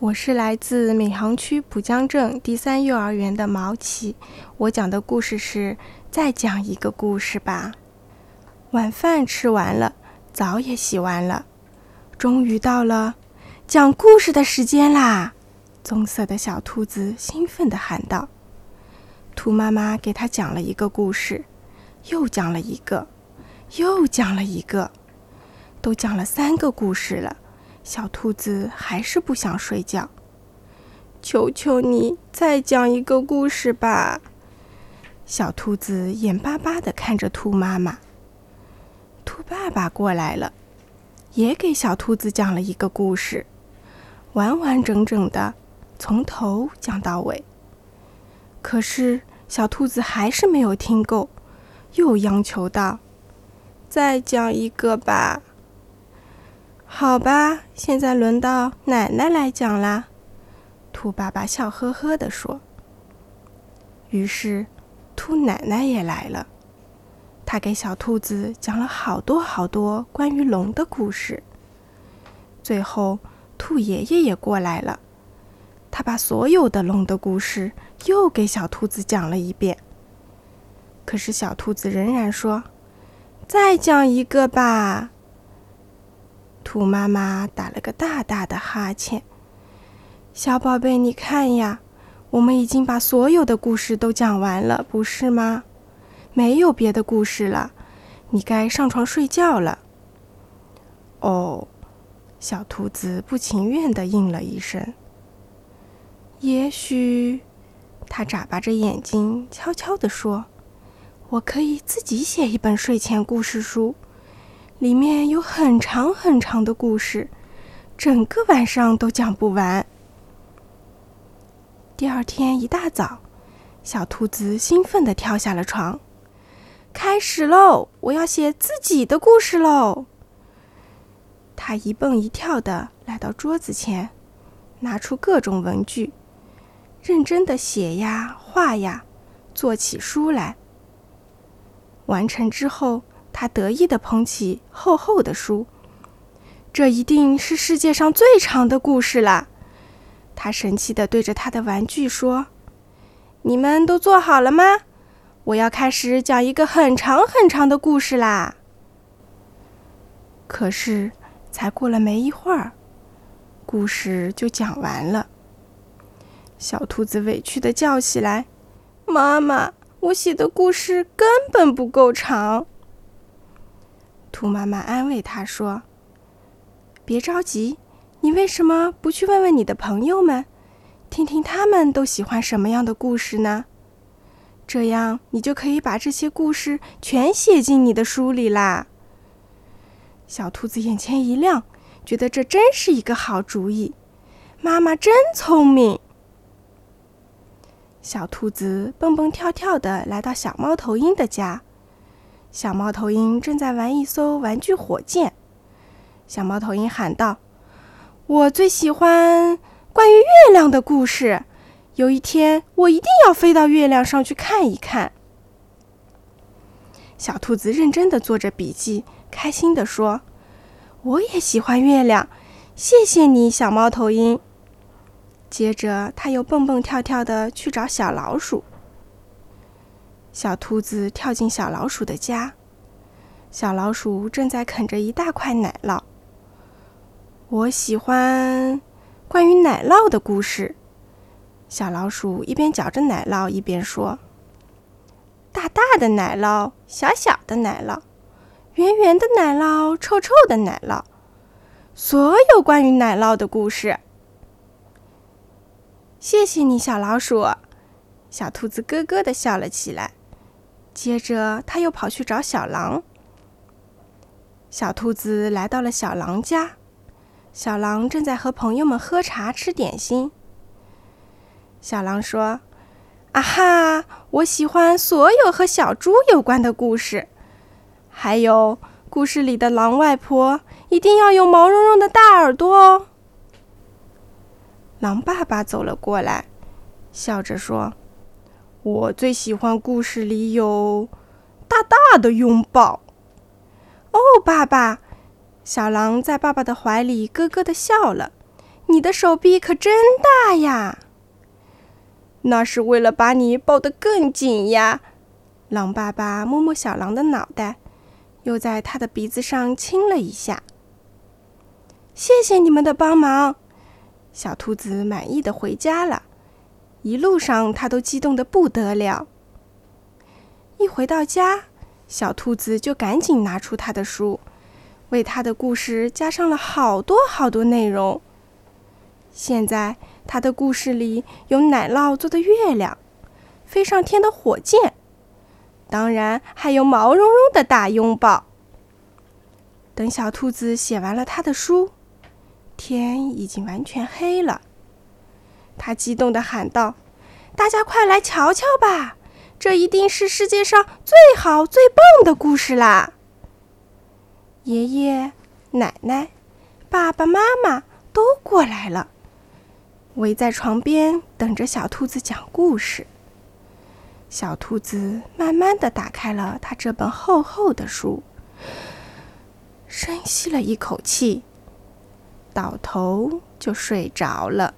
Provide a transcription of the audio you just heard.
我是来自闵行区浦江镇第三幼儿园的毛奇，我讲的故事是再讲一个故事吧。晚饭吃完了，澡也洗完了，终于到了讲故事的时间啦！棕色的小兔子兴奋地喊道。兔妈妈给它讲了一个故事，又讲了一个，又讲了一个，都讲了三个故事了。小兔子还是不想睡觉，求求你再讲一个故事吧！小兔子眼巴巴地看着兔妈妈。兔爸爸过来了，也给小兔子讲了一个故事，完完整整的，从头讲到尾。可是小兔子还是没有听够，又央求道：“再讲一个吧。”好吧，现在轮到奶奶来讲啦。兔爸爸笑呵呵地说。于是，兔奶奶也来了。她给小兔子讲了好多好多关于龙的故事。最后，兔爷爷也过来了。他把所有的龙的故事又给小兔子讲了一遍。可是，小兔子仍然说：“再讲一个吧。”兔妈妈打了个大大的哈欠。小宝贝，你看呀，我们已经把所有的故事都讲完了，不是吗？没有别的故事了，你该上床睡觉了。哦，小兔子不情愿地应了一声。也许，它眨巴着眼睛，悄悄地说：“我可以自己写一本睡前故事书。”里面有很长很长的故事，整个晚上都讲不完。第二天一大早，小兔子兴奋地跳下了床，开始喽！我要写自己的故事喽！它一蹦一跳地来到桌子前，拿出各种文具，认真地写呀画呀，做起书来。完成之后。他得意地捧起厚厚的书，这一定是世界上最长的故事了。他神气地对着他的玩具说：“你们都做好了吗？我要开始讲一个很长很长的故事啦！”可是，才过了没一会儿，故事就讲完了。小兔子委屈地叫起来：“妈妈，我写的故事根本不够长。”兔妈妈安慰他说：“别着急，你为什么不去问问你的朋友们，听听他们都喜欢什么样的故事呢？这样你就可以把这些故事全写进你的书里啦。”小兔子眼前一亮，觉得这真是一个好主意。妈妈真聪明。小兔子蹦蹦跳跳的来到小猫头鹰的家。小猫头鹰正在玩一艘玩具火箭。小猫头鹰喊道：“我最喜欢关于月亮的故事。有一天，我一定要飞到月亮上去看一看。”小兔子认真的做着笔记，开心的说：“我也喜欢月亮，谢谢你，小猫头鹰。”接着，他又蹦蹦跳跳的去找小老鼠。小兔子跳进小老鼠的家，小老鼠正在啃着一大块奶酪。我喜欢关于奶酪的故事。小老鼠一边嚼着奶酪，一边说：“大大的奶酪，小小的奶酪，圆圆的奶酪，臭臭的奶酪，所有关于奶酪的故事。”谢谢你，小老鼠。小兔子咯咯的笑了起来。接着，他又跑去找小狼。小兔子来到了小狼家，小狼正在和朋友们喝茶、吃点心。小狼说：“啊哈，我喜欢所有和小猪有关的故事，还有故事里的狼外婆一定要有毛茸茸的大耳朵哦。”狼爸爸走了过来，笑着说。我最喜欢故事里有大大的拥抱。哦，爸爸！小狼在爸爸的怀里咯咯的笑了。你的手臂可真大呀！”“那是为了把你抱得更紧呀。”狼爸爸摸摸小狼的脑袋，又在他的鼻子上亲了一下。“谢谢你们的帮忙。”小兔子满意的回家了。一路上，他都激动的不得了。一回到家，小兔子就赶紧拿出他的书，为他的故事加上了好多好多内容。现在，他的故事里有奶酪做的月亮，飞上天的火箭，当然还有毛茸茸的大拥抱。等小兔子写完了他的书，天已经完全黑了。他激动的喊道：“大家快来瞧瞧吧！”这一定是世界上最好、最棒的故事啦！爷爷、奶奶、爸爸妈妈都过来了，围在床边等着小兔子讲故事。小兔子慢慢的打开了他这本厚厚的书，深吸了一口气，倒头就睡着了。